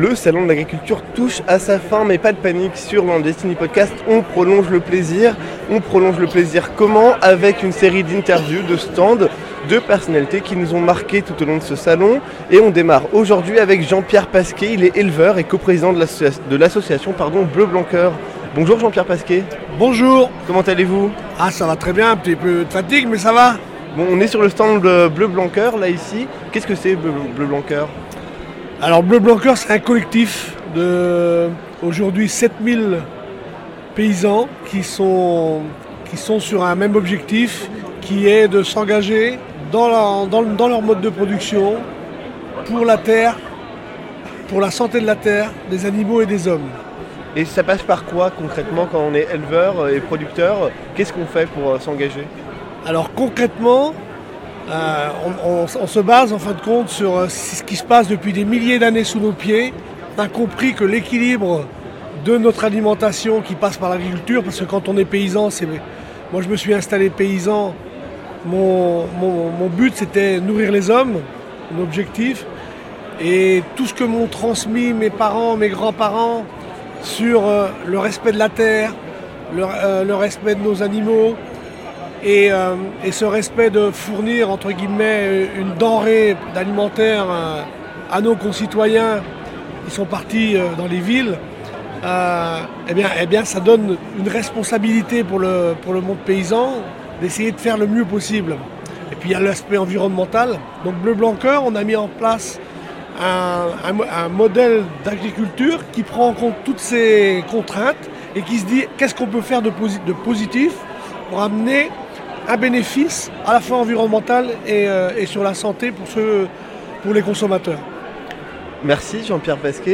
Le salon de l'agriculture touche à sa fin, mais pas de panique sur le Destiny Podcast. On prolonge le plaisir. On prolonge le plaisir comment? Avec une série d'interviews, de stands, de personnalités qui nous ont marqué tout au long de ce salon. Et on démarre aujourd'hui avec Jean-Pierre Pasquet. Il est éleveur et coprésident de l'association Bleu Blanc Cœur. Bonjour Jean-Pierre Pasquet. Bonjour. Comment allez-vous? Ah ça va très bien, un petit peu de fatigue mais ça va. Bon, on est sur le stand Bleu Blanc Cœur là ici. Qu'est-ce que c'est Bleu, Bleu Alors Bleu Blanc c'est un collectif de aujourd'hui 7000 paysans qui sont, qui sont sur un même objectif qui est de s'engager dans, dans leur mode de production pour la terre, pour la santé de la terre, des animaux et des hommes. Et ça passe par quoi concrètement quand on est éleveur et producteur? Qu'est-ce qu'on fait pour euh, s'engager? Alors concrètement, euh, on, se base en fin de compte sur euh, ce qui se passe depuis des milliers d'années sous nos pieds. On a compris que l'équilibre de notre alimentation qui passe par l'agriculture, parce que quand on est paysan, moi je me suis installé paysan, mon, but c'était nourrir les hommes, mon objectif. Et tout ce que m'ont transmis mes parents, mes grands-parents, sur euh, le respect de la terre, le, respect de nos animaux euh, et, ce respect de fournir entre guillemets une denrée alimentaire à nos concitoyens qui sont partis dans les villes, eh, bien, eh bien, ça donne une responsabilité pour le, pour le monde paysan d'essayer de faire le mieux possible. Et puis il y a l'aspect environnemental. Donc Bleu Blanc Cœur, on a mis en place un, modèle d'agriculture qui prend en compte toutes ces contraintes et qui se dit qu'est-ce qu'on peut faire de, positif pour amener un bénéfice à la fois environnemental et, euh, sur la santé pour, ceux, pour les consommateurs. Merci Jean-Pierre Pasquet.